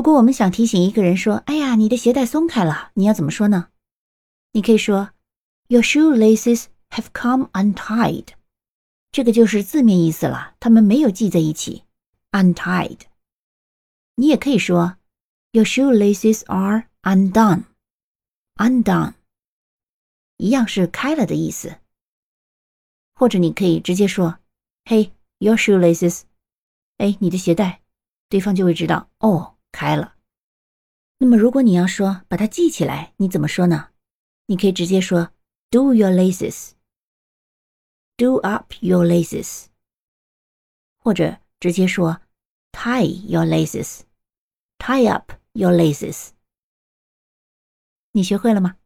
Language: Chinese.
如果我们想提醒一个人说：“哎呀，你的鞋带松开了”，你要怎么说呢？你可以说：“Your shoelaces have come untied。”这个就是字面意思了，它们没有系在一起，untied。你也可以说：“Your shoelaces are undone。” undone，一样是开了的意思。或者你可以直接说：“Hey, your shoelaces。”哎，你的鞋带，对方就会知道哦。开了。那么，如果你要说把它系起来，你怎么说呢？你可以直接说 “do your laces”，“do up your laces”，或者直接说 “tie your laces”，“tie up your laces”。你学会了吗？